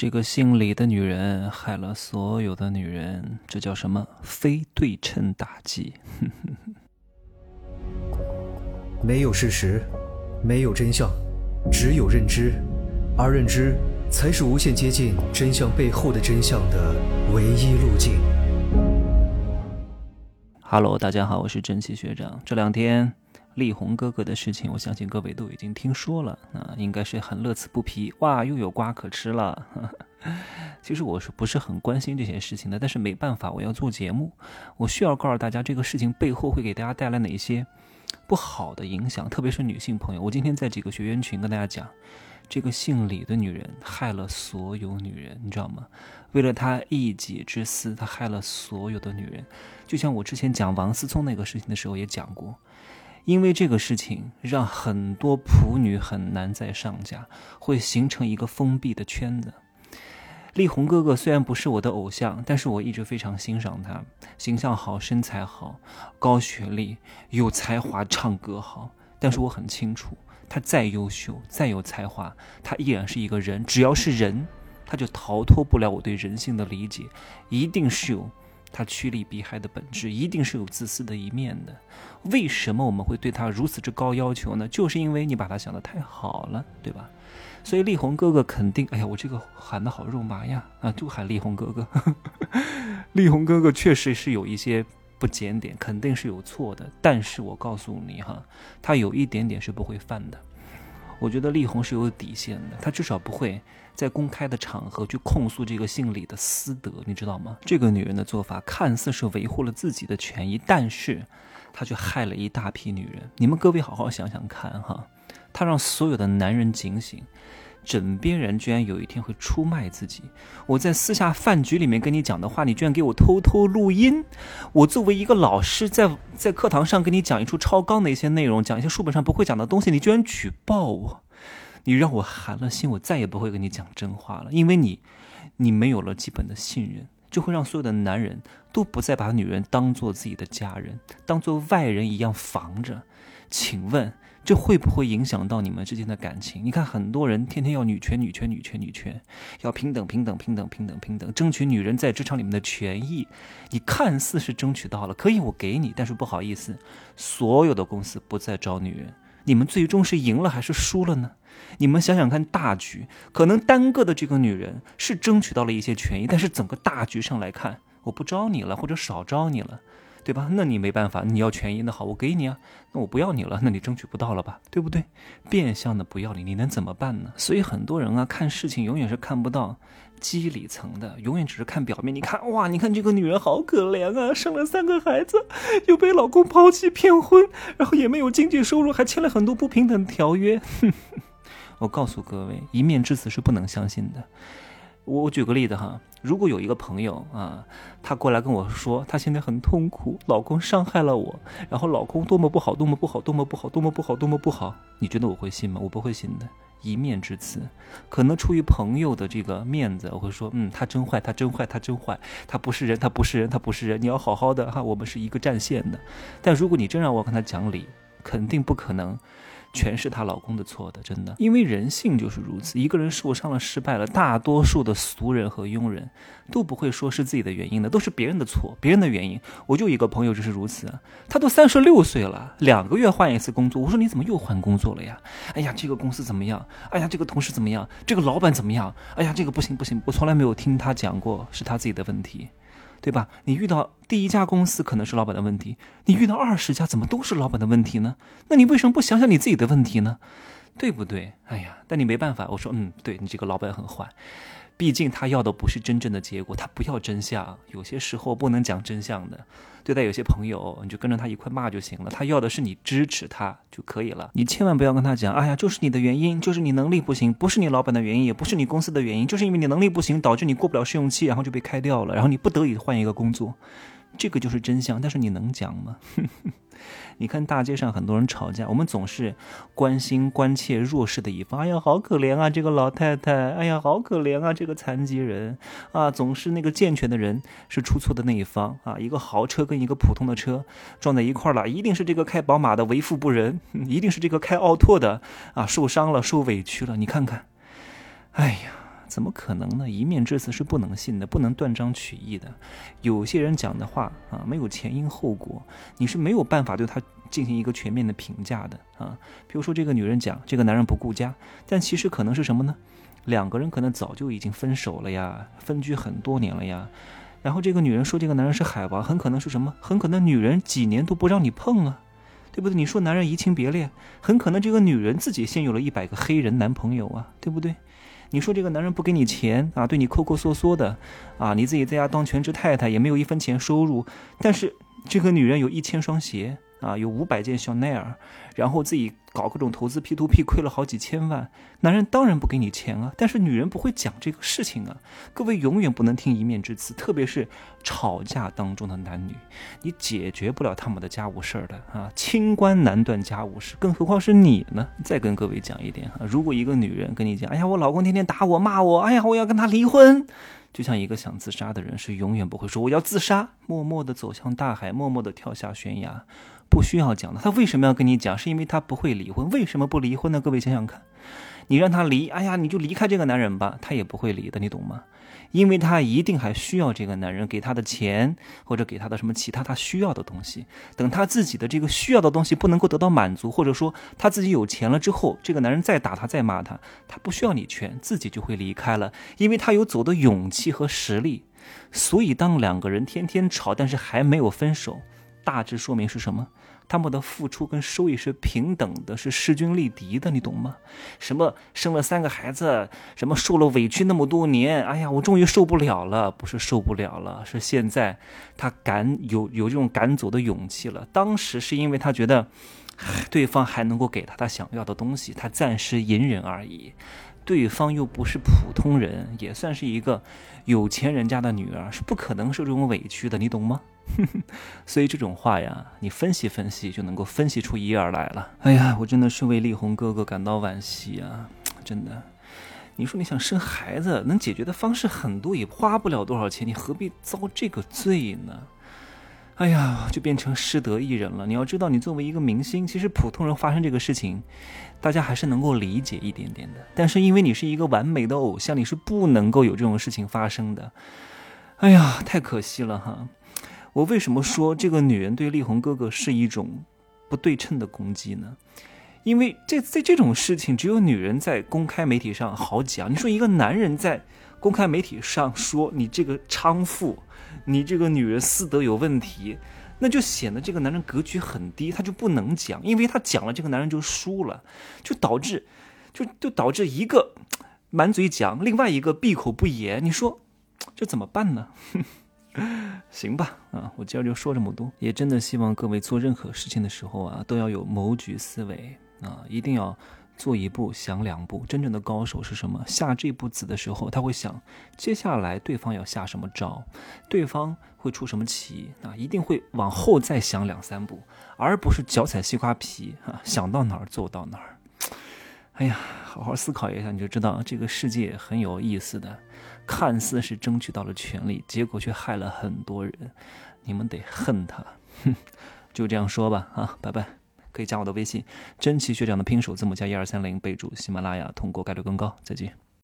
这个姓李的女人害了所有的女人，这叫什么非对称打击？没有事实，没有真相，只有认知，而认知才是无限接近真相背后的真相的唯一路径。Hello，大家好，我是真奇学长。这两天力宏哥哥的事情，我相信各位都已经听说了，啊，应该是很乐此不疲。哇，又有瓜可吃了。其实我是不是很关心这些事情的？但是没办法，我要做节目，我需要告诉大家这个事情背后会给大家带来哪些不好的影响，特别是女性朋友。我今天在几个学员群跟大家讲，这个姓李的女人害了所有女人，你知道吗？为了她一己之私，她害了所有的女人。就像我之前讲王思聪那个事情的时候也讲过，因为这个事情让很多仆女很难再上架，会形成一个封闭的圈子。力宏哥哥虽然不是我的偶像，但是我一直非常欣赏他，形象好，身材好，高学历，有才华，唱歌好。但是我很清楚，他再优秀，再有才华，他依然是一个人。只要是人，他就逃脱不了我对人性的理解，一定是有他趋利避害的本质，一定是有自私的一面的。为什么我们会对他如此之高要求呢？就是因为你把他想的太好了，对吧？所以力宏哥哥肯定，哎呀，我这个喊的好肉麻呀，啊，就喊力宏哥哥。力宏哥哥确实是有一些不检点，肯定是有错的。但是我告诉你哈，他有一点点是不会犯的。我觉得力宏是有底线的，他至少不会在公开的场合去控诉这个姓李的私德，你知道吗？这个女人的做法看似是维护了自己的权益，但是她却害了一大批女人。你们各位好好想想看哈。她让所有的男人警醒，枕边人居然有一天会出卖自己。我在私下饭局里面跟你讲的话，你居然给我偷偷录音。我作为一个老师，在在课堂上跟你讲一出超纲的一些内容，讲一些书本上不会讲的东西，你居然举报我，你让我寒了心，我再也不会跟你讲真话了。因为你，你没有了基本的信任，就会让所有的男人都不再把女人当做自己的家人，当做外人一样防着。请问？这会不会影响到你们之间的感情？你看，很多人天天要女权、女权、女权、女权，要平等、平等、平等、平等、平等，争取女人在职场里面的权益。你看似是争取到了，可以我给你，但是不好意思，所有的公司不再招女人。你们最终是赢了还是输了呢？你们想想看，大局可能单个的这个女人是争取到了一些权益，但是整个大局上来看，我不招你了，或者少招你了。对吧？那你没办法，你要权益，那好，我给你啊。那我不要你了，那你争取不到了吧？对不对？变相的不要你，你能怎么办呢？所以很多人啊，看事情永远是看不到基理层的，永远只是看表面。你看，哇，你看这个女人好可怜啊，生了三个孩子，又被老公抛弃骗婚，然后也没有经济收入，还签了很多不平等条约。我告诉各位，一面之词是不能相信的。我我举个例子哈，如果有一个朋友啊，他过来跟我说，他现在很痛苦，老公伤害了我，然后老公多么不好，多么不好，多么不好，多么不好，多么不好，你觉得我会信吗？我不会信的，一面之词，可能出于朋友的这个面子，我会说，嗯，他真坏，他真坏，他真坏，他不是人，他不是人，他不是人，你要好好的哈，我们是一个战线的。但如果你真让我跟他讲理，肯定不可能。全是她老公的错的，真的，因为人性就是如此。一个人受伤了、失败了，大多数的俗人和庸人都不会说是自己的原因的，都是别人的错、别人的原因。我就一个朋友就是如此，他都三十六岁了，两个月换一次工作。我说你怎么又换工作了呀？哎呀，这个公司怎么样？哎呀，这个同事怎么样？这个老板怎么样？哎呀，这个不行不行，我从来没有听他讲过是他自己的问题。对吧？你遇到第一家公司可能是老板的问题，你遇到二十家怎么都是老板的问题呢？那你为什么不想想你自己的问题呢？对不对？哎呀，但你没办法。我说，嗯，对你这个老板很坏。毕竟他要的不是真正的结果，他不要真相。有些时候不能讲真相的。对待有些朋友，你就跟着他一块骂就行了。他要的是你支持他就可以了。你千万不要跟他讲，哎呀，就是你的原因，就是你能力不行，不是你老板的原因，也不是你公司的原因，就是因为你能力不行，导致你过不了试用期，然后就被开掉了，然后你不得已换一个工作。这个就是真相，但是你能讲吗？你看大街上很多人吵架，我们总是关心关切弱势的一方。哎呀，好可怜啊，这个老太太！哎呀，好可怜啊，这个残疾人！啊，总是那个健全的人是出错的那一方啊。一个豪车跟一个普通的车撞在一块了，一定是这个开宝马的为富不仁，一定是这个开奥拓的啊受伤了，受委屈了。你看看，哎呀。怎么可能呢？一面之词是不能信的，不能断章取义的。有些人讲的话啊，没有前因后果，你是没有办法对他进行一个全面的评价的啊。比如说这个女人讲这个男人不顾家，但其实可能是什么呢？两个人可能早就已经分手了呀，分居很多年了呀。然后这个女人说这个男人是海王，很可能是什么？很可能女人几年都不让你碰啊，对不对？你说男人移情别恋，很可能这个女人自己先有了一百个黑人男朋友啊，对不对？你说这个男人不给你钱啊，对你抠抠缩缩的，啊，你自己在家当全职太太也没有一分钱收入，但是这个女人有一千双鞋。啊，有五百件香奈儿，然后自己搞各种投资 P to P，亏了好几千万。男人当然不给你钱啊，但是女人不会讲这个事情啊。各位永远不能听一面之词，特别是吵架当中的男女，你解决不了他们的家务事儿的啊。清官难断家务事，更何况是你呢？再跟各位讲一点哈，如果一个女人跟你讲，哎呀，我老公天天打我骂我，哎呀，我要跟他离婚，就像一个想自杀的人是永远不会说我要自杀，默默地走向大海，默默地跳下悬崖。不需要讲的，他为什么要跟你讲？是因为他不会离婚。为什么不离婚呢？各位想想看，你让他离，哎呀，你就离开这个男人吧，他也不会离的，你懂吗？因为她一定还需要这个男人给她的钱，或者给她的什么其他她需要的东西。等她自己的这个需要的东西不能够得到满足，或者说她自己有钱了之后，这个男人再打她再骂她，她不需要你劝，自己就会离开了，因为她有走的勇气和实力。所以当两个人天天吵，但是还没有分手。大致说明是什么？他们的付出跟收益是平等的，是势均力敌的，你懂吗？什么生了三个孩子，什么受了委屈那么多年，哎呀，我终于受不了了，不是受不了了，是现在他敢有有这种赶走的勇气了。当时是因为他觉得对方还能够给他他想要的东西，他暂时隐忍而已。对方又不是普通人，也算是一个有钱人家的女儿，是不可能受这种委屈的，你懂吗？所以这种话呀，你分析分析就能够分析出一二来了。哎呀，我真的是为力宏哥哥感到惋惜啊！真的，你说你想生孩子，能解决的方式很多，也花不了多少钱，你何必遭这个罪呢？哎呀，就变成失德艺人了。你要知道，你作为一个明星，其实普通人发生这个事情，大家还是能够理解一点点的。但是因为你是一个完美的偶像，你是不能够有这种事情发生的。哎呀，太可惜了哈！我为什么说这个女人对力宏哥哥是一种不对称的攻击呢？因为这在这种事情，只有女人在公开媒体上好讲。你说一个男人在公开媒体上说你这个娼妇。你这个女人私德有问题，那就显得这个男人格局很低，他就不能讲，因为他讲了，这个男人就输了，就导致，就就导致一个满嘴讲，另外一个闭口不言。你说这怎么办呢？行吧，啊，我今儿就说这么多，也真的希望各位做任何事情的时候啊，都要有谋局思维啊，一定要。做一步想两步，真正的高手是什么？下这步子的时候，他会想接下来对方要下什么招，对方会出什么棋啊？一定会往后再想两三步，而不是脚踩西瓜皮啊，想到哪儿做到哪儿。哎呀，好好思考一下，你就知道这个世界很有意思的。看似是争取到了权利，结果却害了很多人。你们得恨他。哼，就这样说吧，啊，拜拜。可以加我的微信，真奇学长的拼手字母加一二三零，备注喜马拉雅，通过概率更高。再见。